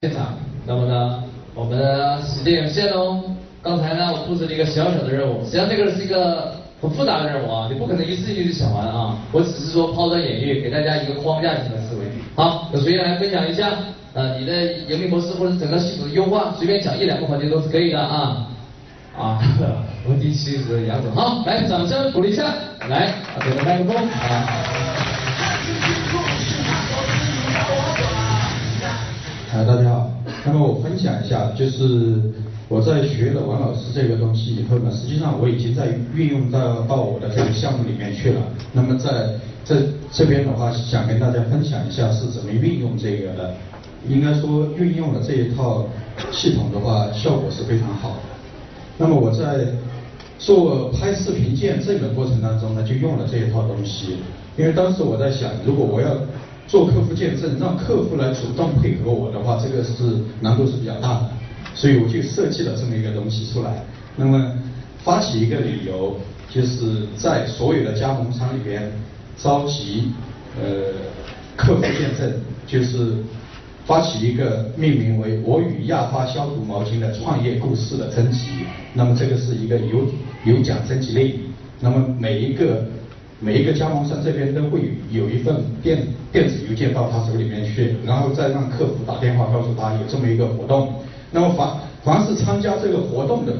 现场，那么呢，我们时间有限哦。刚才呢，我布置了一个小小的任务，实际上这个是一个很复杂的任务啊，你不可能一次性就想完啊。我只是说抛砖引玉，给大家一个框架性的思维。好，有谁来分享一下？呃，你的盈利模式或者整个系统的优化，随便讲一两个环节都是可以的啊。啊，我们第七是杨总，好，来，掌声鼓励一下，来，给个麦克风啊。大家好。那么我分享一下，就是我在学了王老师这个东西以后呢，实际上我已经在运用到到我的这个项目里面去了。那么在在这边的话，想跟大家分享一下是怎么运用这个的。应该说运用了这一套系统的话，效果是非常好。那么我在做拍视频见证的过程当中呢，就用了这一套东西。因为当时我在想，如果我要做客户见证，让客户来主动配合我的话，这个是难度是比较大的，所以我就设计了这么一个东西出来。那么发起一个理由，就是在所有的加盟商里边召集呃客户见证，就是发起一个命名为“我与亚发消毒毛巾的创业故事”的征集。那么这个是一个有有奖征集令，那么每一个。每一个加盟商这边都会有一份电电子邮件到他手里面去，然后再让客服打电话告诉他有这么一个活动。那么凡凡是参加这个活动的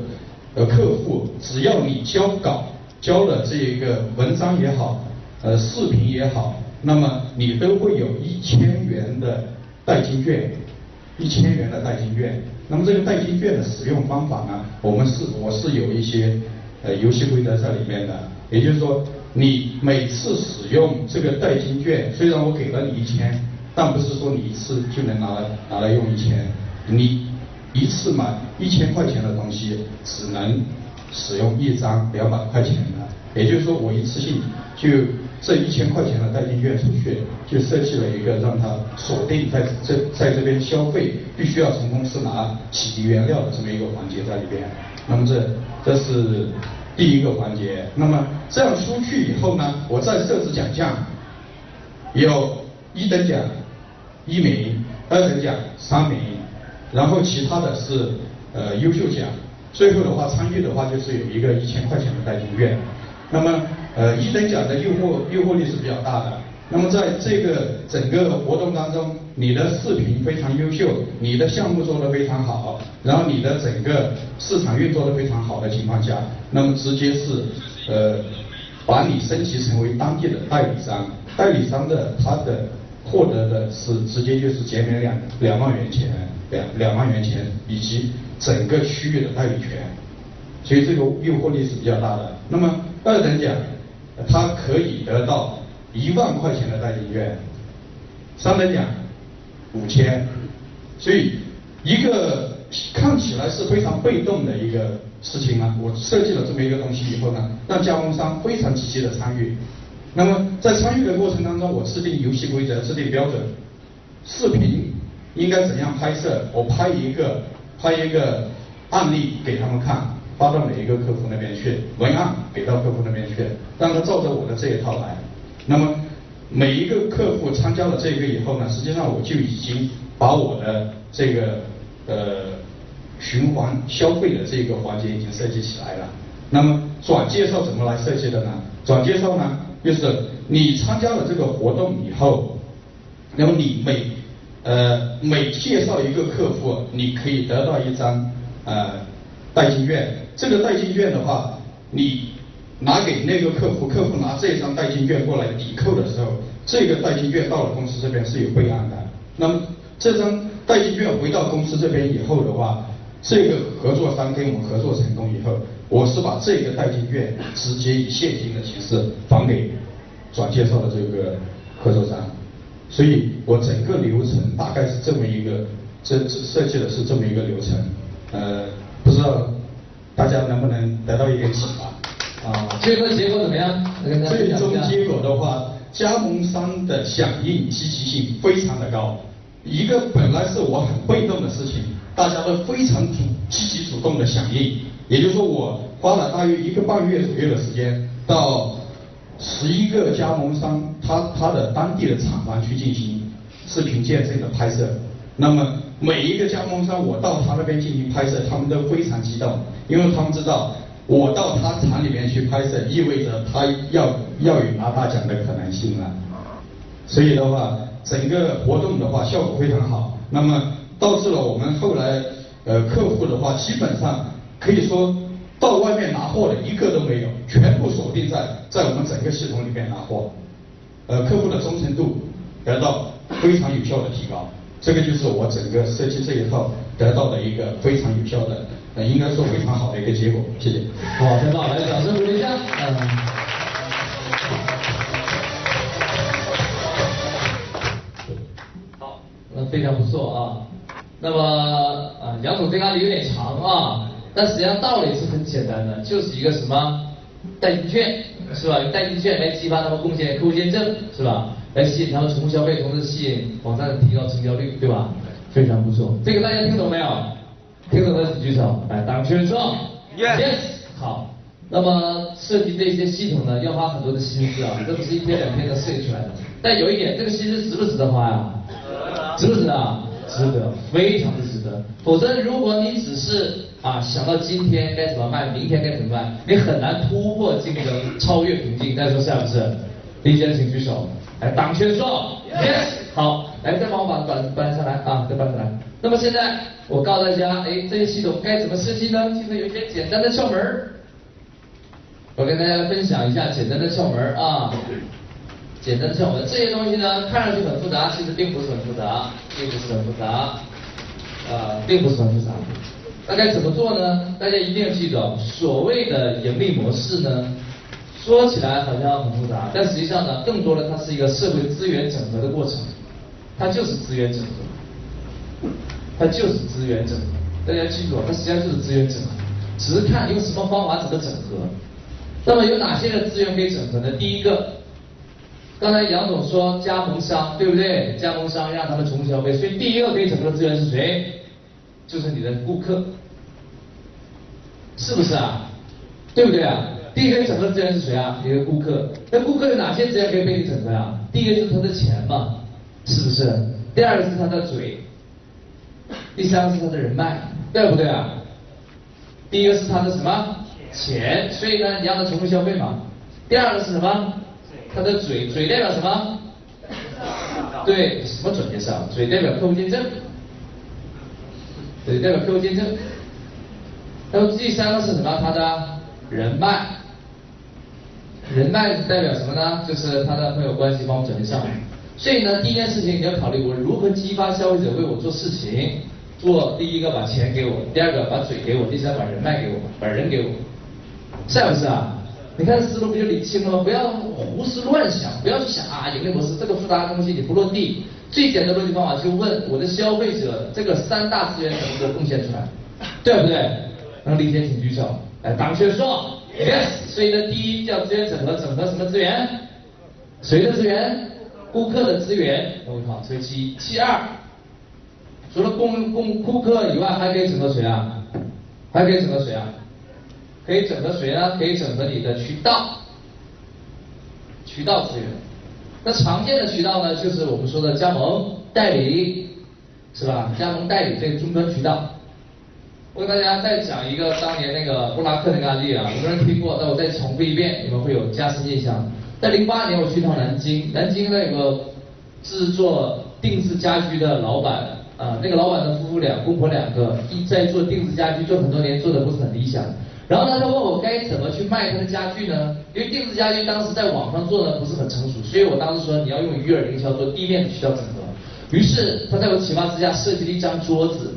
呃客户，只要你交稿交了这一个文章也好，呃视频也好，那么你都会有一千元的代金券，一千元的代金券。那么这个代金券的使用方法呢，我们是我是有一些呃游戏规则在里面的，也就是说。你每次使用这个代金券，虽然我给了你一千，但不是说你一次就能拿来拿来用一千。你一次买一千块钱的东西，只能使用一张两百块钱的。也就是说，我一次性就这一千块钱的代金券出去，就设计了一个让它锁定在这在这边消费，必须要从公司拿洗涤原料的这么一个环节在里边。那么这这是。第一个环节，那么这样出去以后呢，我再设置奖项，有一等奖一名，二等奖三名，然后其他的是呃优秀奖，最后的话参与的话就是有一个一千块钱的代金券，那么呃一等奖的诱惑诱惑力是比较大的。那么在这个整个活动当中，你的视频非常优秀，你的项目做得非常好，然后你的整个市场运作得非常好的情况下，那么直接是呃把你升级成为当地的代理商，代理商的他的获得的是直接就是减免两两万元钱，两两万元钱以及整个区域的代理权，所以这个诱惑力是比较大的。那么二等奖，它可以得到。一万块钱的代金券，三等奖五千，所以一个看起来是非常被动的一个事情呢。我设计了这么一个东西以后呢，让加盟商非常积极的参与。那么在参与的过程当中，我制定游戏规则，制定标准，视频应该怎样拍摄，我拍一个拍一个案例给他们看，发到每一个客户那边去，文案给到客户那边去，让他照着我的这一套来。那么每一个客户参加了这个以后呢，实际上我就已经把我的这个呃循环消费的这个环节已经设计起来了。那么转介绍怎么来设计的呢？转介绍呢，就是你参加了这个活动以后，那么你每呃每介绍一个客户，你可以得到一张呃代金券。这个代金券的话，你。拿给那个客户，客户拿这张代金券过来抵扣的时候，这个代金券到了公司这边是有备案的。那么这张代金券回到公司这边以后的话，这个合作商跟我们合作成功以后，我是把这个代金券直接以现金的形式还给转介绍的这个合作商。所以我整个流程大概是这么一个，这设计的是这么一个流程。呃，不知道大家能不能得到一点启发？啊，最后结果怎么样？最终结果的话，加盟商的响应积极性非常的高。一个本来是我很被动的事情，大家都非常主积极主动的响应。也就是说，我花了大约一个半月左右的时间，到十一个加盟商他他的当地的厂房去进行视频见证的拍摄。那么每一个加盟商，我到他那边进行拍摄，他们都非常激动，因为他们知道我到他厂里面去拍摄，意味着他要要有拿大奖的可能性了。所以的话，整个活动的话效果非常好，那么导致了我们后来呃客户的话，基本上可以说到外面拿货的一个都没有，全部锁定在在我们整个系统里面拿货，呃客户的忠诚度得到非常有效的提高，这个就是我整个设计这一套得到的一个非常有效的，呃应该说非常好的一个结果，谢谢。好，太棒，来掌声鼓励一下。嗯。好非常不错啊，那么啊，杨总这个案例有点长啊，但实际上道理是很简单的，就是一个什么代金券是吧？用代金券来激发他们贡献客户见证是吧？来吸引他们重复消费，同时吸引网站提高成交率对吧？非常不错，这个大家听懂没有？听懂的请举手，来打个圈说，yes，好。那么设计这些系统呢，要花很多的心思啊，这不是一天两天能设计出来的。但有一点，这个心思值不值得花呀？值不值得？值得，非常的值得。否则，如果你只是啊想到今天该怎么卖，明天该怎么卖，你很难突破竞争，超越瓶颈。大家说是不是？理解的请举手。来，党圈说，yes。好，来再帮我把板搬上来啊，再搬上来。那么现在我告诉大家，哎，这些系统该怎么设计呢？其实有一些简单的窍门我跟大家分享一下简单的窍门啊。简单的窍门，这些东西呢，看上去很复杂，其实并不是很复杂，并不是很复杂，呃，并不是很复杂。那该怎么做呢？大家一定要记住，所谓的盈利模式呢，说起来好像很复杂，但实际上呢，更多的它是一个社会资源整合的过程，它就是资源整合，它就是资源整合。大家记住，它实际上就是资源整合，只是看用什么方法怎么整合。那么有哪些的资源可以整合呢？第一个。刚才杨总说加盟商，对不对？加盟商让他们重消费，所以第一个可以整合的资源是谁？就是你的顾客，是不是啊？对不对啊？第一个整合资源是谁啊？你的顾客。那顾客有哪些资源可以被你整合啊？第一个是他的钱嘛，是不是？第二个是他的嘴，第三个是他的人脉，对不对啊？第一个是他的什么钱？所以呢，你让他重复消费嘛。第二个是什么？他的嘴，嘴代表什么？对，什么转介绍？嘴代表客户见证，嘴代表客户见证。然后第三个是什么？他的人脉，人脉代表什么呢？就是他的朋友关系帮我转介绍。所以呢，第一件事情你要考虑我如何激发消费者为我做事情。做第一个把钱给我，第二个把嘴给我，第三把人脉给我，把人给我，是不是啊？你看思路不就理清了吗？不要胡思乱想，不要去想啊盈利模式这个复杂的东西你不落地。最简单的逻辑方法就问我的消费者这个三大资源能不能贡献出来，对不对？能理解请举手。来，党学说，yes。所以呢，第一叫资源整合，整合什么资源？谁的资源？顾客的资源。我靠，这其一其二，除了供供顾客以外，还可以整合谁啊？还可以整合谁啊？可以整合谁呢？可以整合你的渠道，渠道资源。那常见的渠道呢，就是我们说的加盟代理，是吧？加盟代理这个终端渠道。我给大家再讲一个当年那个布拉克那个案例啊，很多人听过，但我再重复一遍，你们会有加深印象。在零八年我去一趟南京，南京那个制作定制家居的老板啊，那个老板的夫妇俩，公婆两个，一在做定制家居，做很多年，做的不是很理想。然后呢，他问我该怎么去卖他的家具呢？因为定制家居当时在网上做的不是很成熟，所以我当时说你要用鱼饵营销做地面的渠道整合。于是他在我启发之下设计了一张桌子，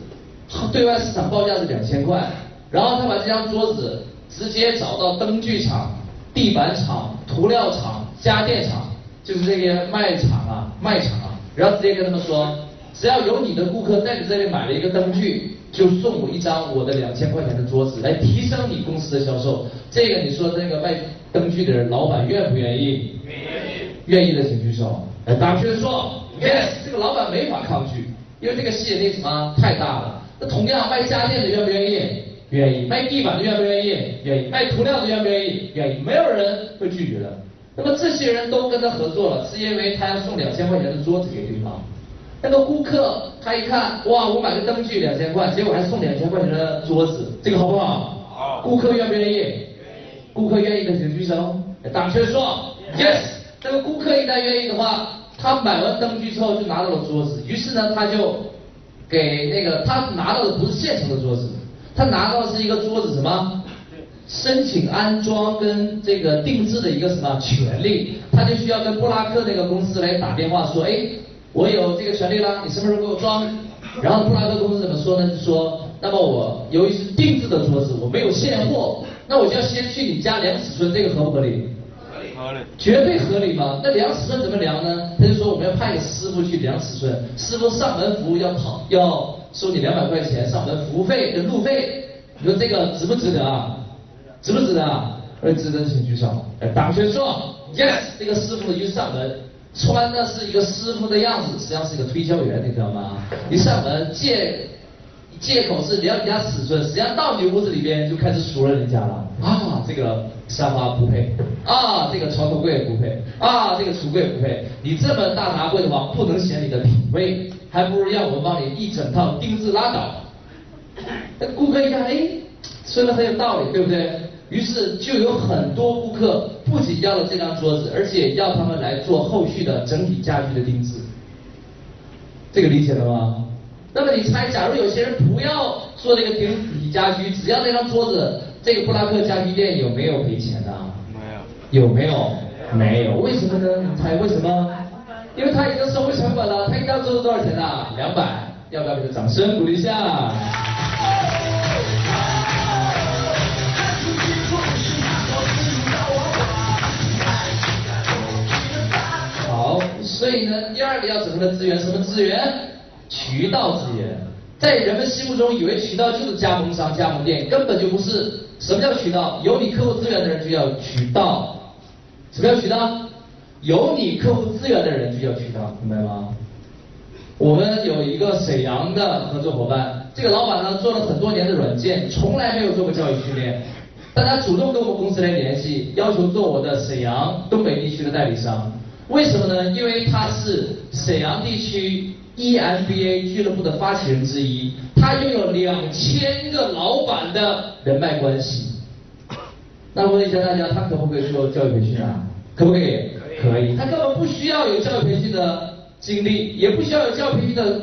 对外市场报价是两千块，然后他把这张桌子直接找到灯具厂、地板厂、涂料厂、家电厂，就是这些卖场啊、卖场啊，然后直接跟他们说，只要有你的顾客在你这里买了一个灯具。就送我一张我的两千块钱的桌子，来提升你公司的销售。这个你说这个卖灯具的人老板愿不愿意？愿意。愿意的请举手。来，大家说，yes，这个老板没法抗拒，因为这个吸引力什么太大了。那同样卖家电的愿不愿意？愿意。卖地板的愿不愿意？愿意。卖涂料的愿不愿意？愿意。没有人会拒绝的。那么这些人都跟他合作了，是因为他要送两千块钱的桌子给对方。那个顾客他一看，哇，我买个灯具两千块，结果还送两千块钱的桌子，这个好不好？好。顾客愿不愿意？愿意。顾客愿意的请举手。打圈说，yes。那么顾客一旦愿意的话，他买完灯具之后就拿到了桌子，于是呢他就给那个他拿到的不是现成的桌子，他拿到的是一个桌子什么？申请安装跟这个定制的一个什么权利？他就需要跟布拉克那个公司来打电话说，哎。我有这个权利啦，你什么时候给我装？然后布拉克公司怎么说呢？就说，那么我由于是定制的桌子，我没有现货，那我就要先去你家量尺寸，这个合不合理？合理，绝对合理嘛。那量尺寸怎么量呢？他就说我们要派个师傅去量尺寸，师傅上门服务要跑，要收你两百块钱上门服务费跟路费，你说这个值不值得啊？值不值得啊？呃，值得请举手。哎，党学说，yes，这个师傅就上门。穿的是一个师傅的样子，实际上是一个推销员，你知道吗？一上门借借口是量人家尺寸，实际上到你屋子里边就开始数了人家了。啊，这个沙发不配，啊，这个床头柜不配，啊，这个橱柜不配。你这么大拿柜的话，不能显你的品味，还不如让我们帮你一整套定制拉倒。那顾客一看，哎，说的很有道理，对不对？于是就有很多顾客不仅要了这张桌子，而且要他们来做后续的整体家具的定制。这个理解了吗？那么你猜，假如有些人不要做这个顶体家居，只要那张桌子，这个布拉克家居店有没有赔钱的？没有。有没有？没有。为什么呢？你猜为什么？因为他已经收回成本了。他一张桌子多少钱呢？两百。要不要给他掌声鼓励一下？好所以呢，第二个要整合的资源，什么资源？渠道资源。在人们心目中，以为渠道就是加盟商、加盟店，根本就不是。什么叫渠道？有你客户资源的人就叫渠道。什么叫渠道？有你客户资源的人就叫渠道，明白吗？我们有一个沈阳的合作伙伴，这个老板呢做了很多年的软件，从来没有做过教育训练，但他主动跟我们公司来联系，要求做我的沈阳、东北地区的代理商。为什么呢？因为他是沈阳地区 EMBA 俱乐部的发起人之一，他拥有两千个老板的人脉关系。那问一下大家，他可不可以做教育培训啊？可不可以？可以。他根本不需要有教育培训的经历，也不需要有教育培训的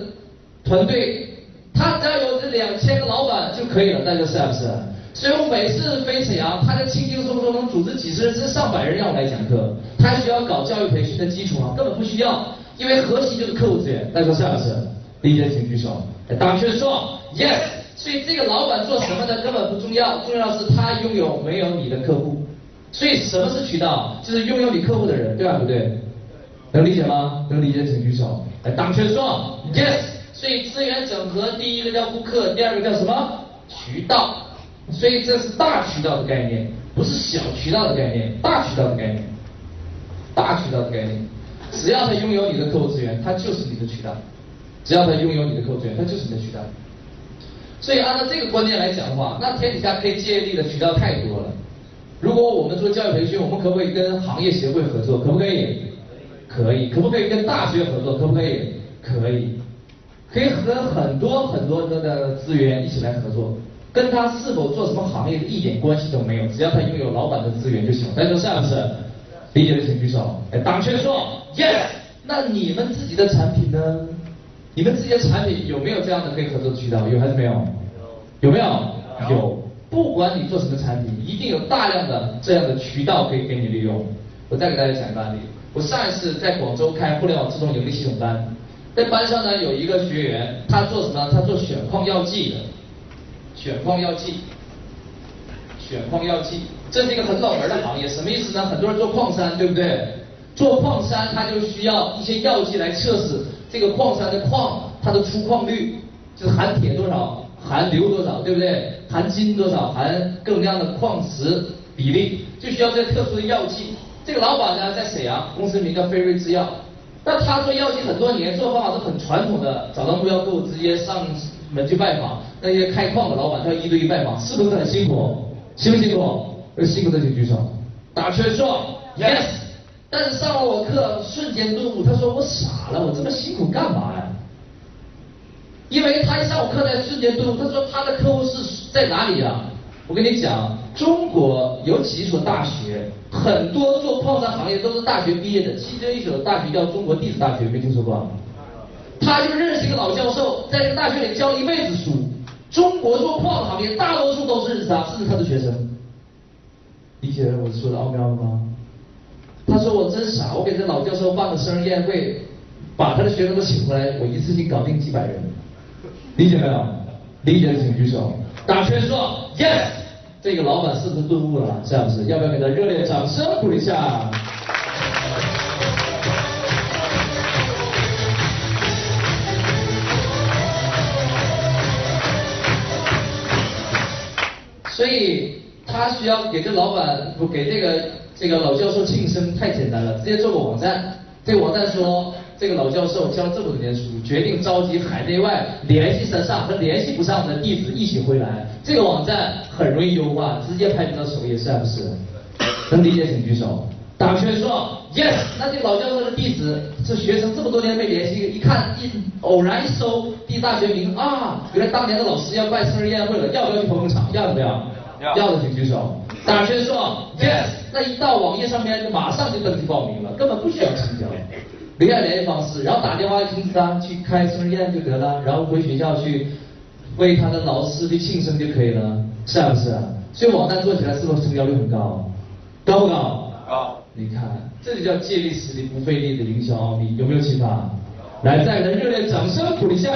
团队，他只要有这两千个老板就可以了。大家是不是？所以我每次飞沈阳，他就轻轻松松能组织几十人甚至上百人让我来讲课。他需要搞教育培训的基础吗？根本不需要，因为核心就是客户资源。大家说是不是？理解请举手。大学说 yes。所以这个老板做什么的根本不重要，重要的是他拥有没有你的客户。所以什么是渠道？就是拥有你客户的人，对吧？不对？能理解吗？能理解请举手。大学说 yes。所以资源整合，第一个叫顾客，第二个叫什么？渠道。所以这是大渠道的概念，不是小渠道的概念，大渠道的概念，大渠道的概念。只要他拥有你的客户资源，他就是你的渠道；只要他拥有你的客户资源，他就是你的渠道。所以按照这个观念来讲的话，那天底下可以借力的渠道太多了。如果我们做教育培训，我们可不可以跟行业协会合作？可不可以？可以。可不可以跟大学合作？可不可以？可以。可以和很多很多的资源一起来合作。跟他是否做什么行业一点关系都没有，只要他拥有老板的资源就行。大家说是不是？理解的请举手。哎，党圈说 yes。那你们自己的产品呢？你们自己的产品有没有这样的可以合作的渠道？有还是没有？有没有？有。不管你做什么产品，一定有大量的这样的渠道可以给你利用。我再给大家讲一个案例。我上一次在广州开互联网自动盈利系统班，在班上呢有一个学员，他做什么？他做选矿药剂的。选矿药剂，选矿药剂，这是一个很冷门的行业，什么意思呢？很多人做矿山，对不对？做矿山，他就需要一些药剂来测试这个矿山的矿，它的出矿率，就是含铁多少，含硫多少，对不对？含金多少，含各种各样的矿石比例，就需要这些特殊的药剂。这个老板呢，在沈阳，公司名叫飞瑞制药。那他做药剂很多年，做方法是很传统的，找到目标客户直接上。门去拜访那些开矿的老板，他一对一拜访，是不是很辛苦？辛不辛苦？辛苦的请举手。打圈说 yes。但是上了我课，瞬间顿悟，他说我傻了，我这么辛苦干嘛呀？因为他一上我课在瞬间顿悟，他说他的客户是在哪里啊？我跟你讲，中国有几所大学，很多做矿山行业都是大学毕业的，其中一所大学叫中国地质大学，没听说过？他就认识一个老教授，在这个大学里教了一辈子书。中国做矿行业大多数都是认识他，甚至他的学生。理解我说的奥妙了吗？他说我真傻，我给这老教授办个生日宴会，把他的学生都请回来，我一次性搞定几百人。理解没有？理解的请举手。打圈说 yes，这个老板是不是顿悟了？是不是？要不要给他热烈掌声鼓励一下？所以他需要给这老板不给这个这个老教授庆生太简单了，直接做个网站。这个网站说，这个老教授教这么多年书，决定召集海内外联系得上和联系不上的弟子一起回来。这个网站很容易优化，直接排名到首页，是不是？能理解请举手。打圈说 yes，那这个老教授的弟子，这学生这么多年没联系，一看一偶然一搜地大学名啊，原来当年的老师要办生日宴会了，要不要去捧捧场？要不要？要。的请举手。打圈说 yes，那一到网页上面就马上就登记报名了，根本不需要成交，留下联系方式，然后打电话通知他去开生日宴就得了，然后回学校去为他的老师去庆生就可以了，是不是？所以网站做起来是不是成交率很高？高不高？高。你看，这就叫借力使力不费力的营销奥秘，有没有启发？来，再来热烈掌声鼓励一下。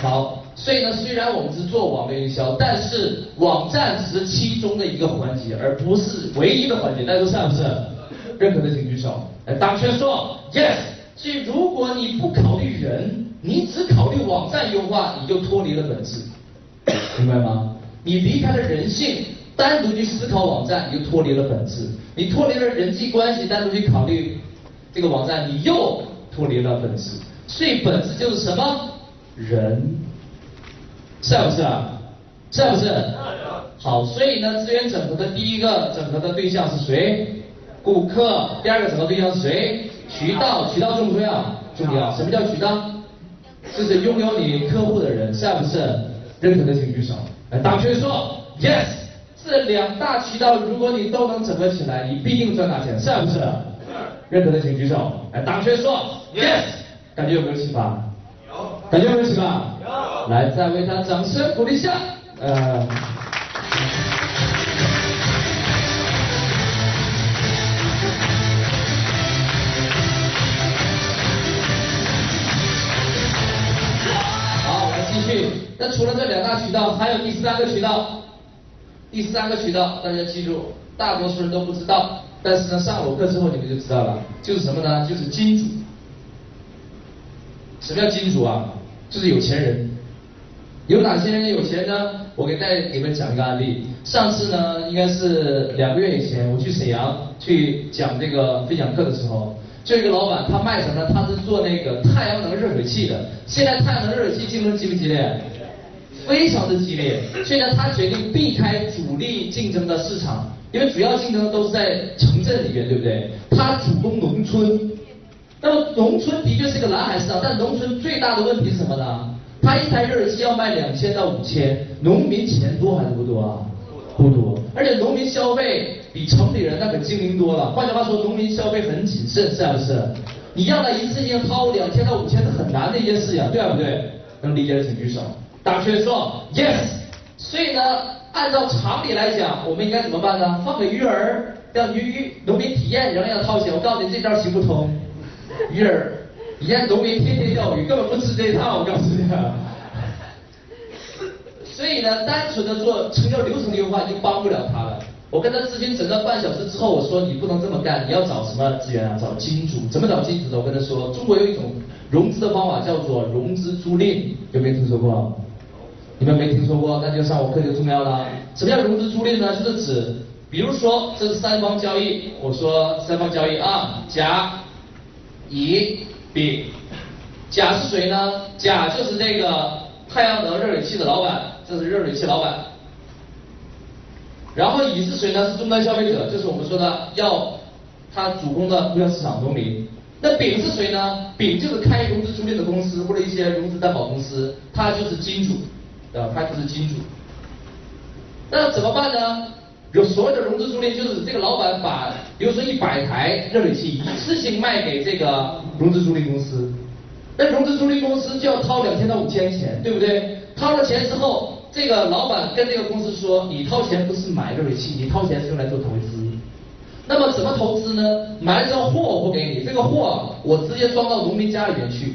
好，所以呢，虽然我们是做网络营销，但是网站只是其中的一个环节，而不是唯一的环节。大家都是不是？认可的请举手。来，大圈说 yes。所以，如果你不考虑人，你只考虑网站优化，你就脱离了本质，明白吗？你离开了人性，单独去思考网站，你就脱离了本质。你脱离了人际关系，单独去考虑这个网站，你又脱离了本质。所以，本质就是什么？人，是不是啊？是不是？好，所以呢，资源整合的第一个整合的对象是谁？顾客。第二个整合对象是谁？渠道，渠道重不重要？重要。什么叫渠道？就是拥有你客户的人，是不是？认可的请举手。来，打圈说，yes。这两大渠道，如果你都能整合起来，你必定赚大钱，是不是？认可的请举手。来，打圈说，yes。感觉有没有启发？有。感觉有没有启发？有。来，再为他掌声鼓励一下。呃。那除了这两大渠道，还有第三个渠道。第三个渠道，大家记住，大多数人都不知道，但是呢，上我课之后你们就知道了，就是什么呢？就是金主。什么叫金主啊？就是有钱人。有哪些人有钱呢？我给带你们讲一个案例。上次呢，应该是两个月以前，我去沈阳去讲这个分享课的时候。就一个老板，他卖什么？他是做那个太阳能热水器的。现在太阳能热水器竞争激不激烈？非常的激烈。所以呢，他决定避开主力竞争的市场，因为主要竞争都是在城镇里面，对不对？他主攻农村。那么农村的确是个蓝海市场，但农村最大的问题是什么呢？他一台热水器要卖两千到五千，农民钱多还是不多啊？不多。而且农民消费。比城里人那可精明多了。换句话说，农民消费很谨慎，是不是？你让他一次性掏两千到五千是很难的一件事情，对不对？能理解的请举手。大圈说 yes。所以呢，按照常理来讲，我们应该怎么办呢？放给鱼儿，让鱼鱼农民体验，仍然要掏钱。我告诉你，这招行不通。鱼儿，你看农民天天钓鱼，根本不吃这一套。我告诉你。所以呢，单纯的做成交流程优化已经帮不了他了。我跟他咨询整个半小时之后，我说你不能这么干，你要找什么资源啊？找金主。怎么找金主呢？我跟他说，中国有一种融资的方法叫做融资租赁，有没有听说过？你们没听说过，那就上我课就重要了。什么叫融资租赁呢？就是指，比如说这是三方交易，我说三方交易啊，甲、乙、丙。甲是谁呢？甲就是那个太阳能热水器的老板，这是热水器老板。然后乙是谁呢？是终端消费者，就是我们说的要他主攻的目标市场农民。那丙是谁呢？丙就是开融资租赁的公司或者一些融资担保公司，他就是金主，啊，他就是金主。那怎么办呢？有所有的融资租赁，就是这个老板把，比如说一百台热水器一次性卖给这个融资租赁公司，那融资租赁公司就要掏两千到五千钱，对不对？掏了钱之后，这个老板跟这个公司说，你掏钱不是买热水器，你掏钱是用来做投资。那么怎么投资呢？买了张货我不给你，这个货我直接装到农民家里面去，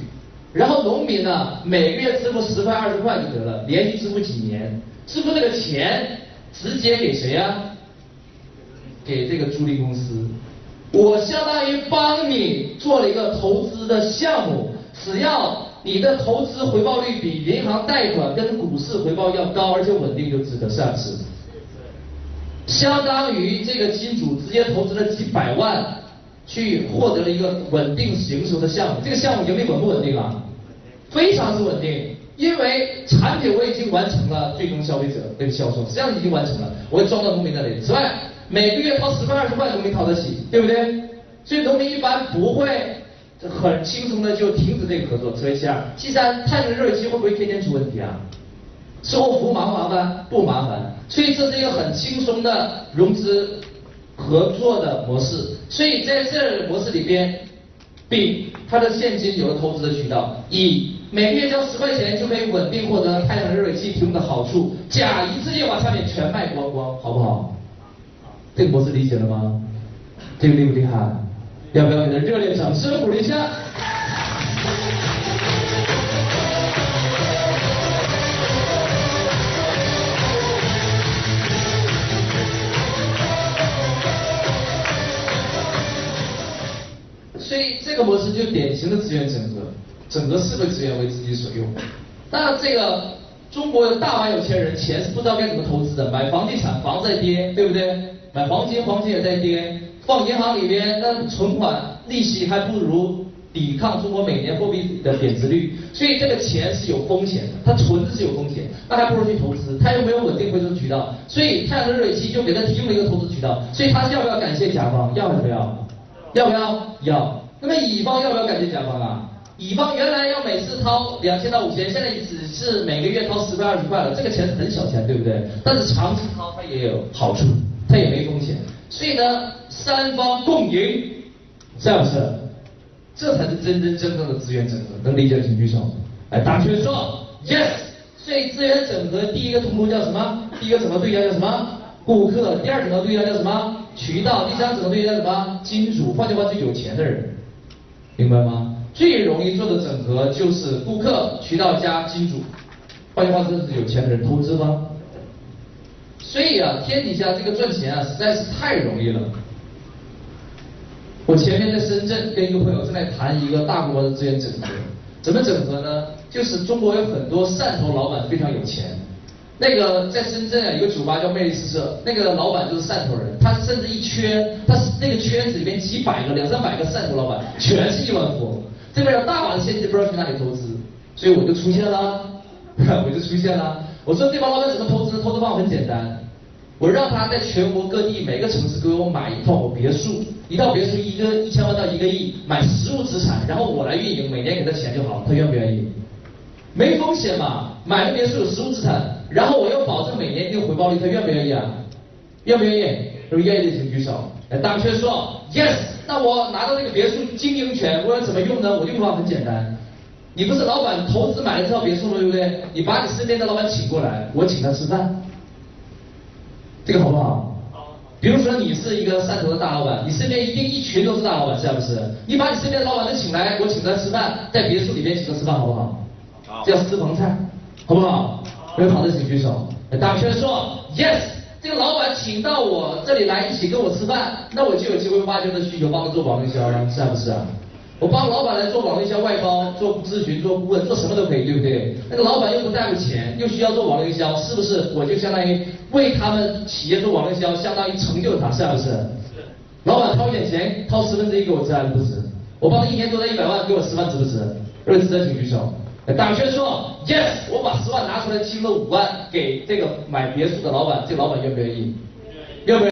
然后农民呢每个月支付十块二十块就得了，连续支付几年，支付这个钱直接给谁呀？给这个租赁公司，我相当于帮你做了一个投资的项目，只要你的投资回报率比银行贷款跟股市回报要高，而且稳定，就值得上市。相当于这个金主直接投资了几百万，去获得了一个稳定营收的项目。这个项目盈利稳不稳定啊？非常之稳定，因为产品我已经完成了最终消费者跟销售，实际上已经完成了，我装到农民那里。此外，每个月掏十块二十块，农民掏得起，对不对？所以农民一般不会很轻松的就停止这个合作。所以其二，其三，太阳热水器会不会天天出问题啊？售后服务麻不麻烦？不麻烦，所以这是一个很轻松的融资合作的模式。所以在这模式里边，，B 他的现金有了投资的渠道，乙每个月交十块钱就可以稳定获得太阳能热水器提供的好处，甲一次性把产品全卖光光，好不好？这个模式理解了吗？这个厉不厉害？要不要给他热烈掌声鼓励一下？这个模式就典型的资源整合，整合社会资源为自己所用。那这个中国有大把有钱人，钱是不知道该怎么投资的，买房地产，房在跌，对不对？买黄金，黄金也在跌，放银行里边，那存款利息还不如抵抗中国每年货币的贬值率。所以这个钱是有风险的，它存着是有风险，那还不如去投资，它又没有稳定回收渠道。所以太阳能热水器就给他提供了一个投资渠道。所以他要不要感谢甲方？要不要？要不要？要。那么乙方要不要感谢甲方啊？乙方原来要每次掏两千到五千，现在只是每个月掏十块二十块了，这个钱很小钱，对不对？但是长期掏它也有好处，它也没风险。所以呢，三方共赢，是不是？这才是真真正正的资源整合，能理解的请举手。来，大学说 yes。所以资源整合第一个通路叫什么？第一个整合对象叫什么？顾客。第二整合对象叫什么？渠道。第三整合对象叫什么？金主。换句话，最有钱的人。明白吗？最容易做的整合就是顾客、渠道加金主。换句话说，是有钱的人投资吗？所以啊，天底下这个赚钱啊，实在是太容易了。我前面在深圳跟一个朋友正在谈一个大规模的资源整合，怎么整合呢？就是中国有很多汕头老板非常有钱。那个在深圳啊，有个酒吧叫魅力四射，那个老板就是汕头人，他甚至一圈，他是那个圈子里面几百个、两三百个汕头老板，全是亿万富翁，这边有大把的现金，不知道去哪里投资，所以我就出现了，我就出现了。我说这帮老板怎么投资呢？投资方法很简单，我让他在全国各地每个城市给我买一套别墅，一套别墅一个一千万到一个亿，买实物资产，然后我来运营，每年给他钱就好，他愿不愿意？没风险嘛，买个别墅有实物资产。然后我又保证每年一定回报率，他愿不愿意啊？愿不愿意？如果愿意的请举手。哎，大圈说 yes。那我拿到这个别墅经营权，我要怎么用呢？我用法很简单。你不是老板投资买了这套别墅吗？对不对？你把你身边的老板请过来，我请他吃饭。这个好不好？好。比如说你是一个汕头的大老板，你身边一定一群都是大老板，是不是？你把你身边的老板都请来，我请他吃饭，在别墅里面请他吃饭，好不好？好。叫私房菜，好不好？有好的请举手。大圈说 yes，这个老板请到我这里来一起跟我吃饭，那我就有机会挖掘的需求，帮他做网营销啊，是不是啊？我帮老板来做网营销外包，做咨询，做顾问，做什么都可以，对不对？那个老板又不在乎钱，又需要做网营销，是不是？我就相当于为他们企业做网营销，相当于成就他，是不是？是。老板掏一点钱，掏十分之一给我值还是不值？我帮他一年多赚一百万，给我十万值不值？如果值得，请举手。大学生说：“Yes，我把十万拿出来，清了五万给这个买别墅的老板，这个老板愿不愿意？愿不愿意？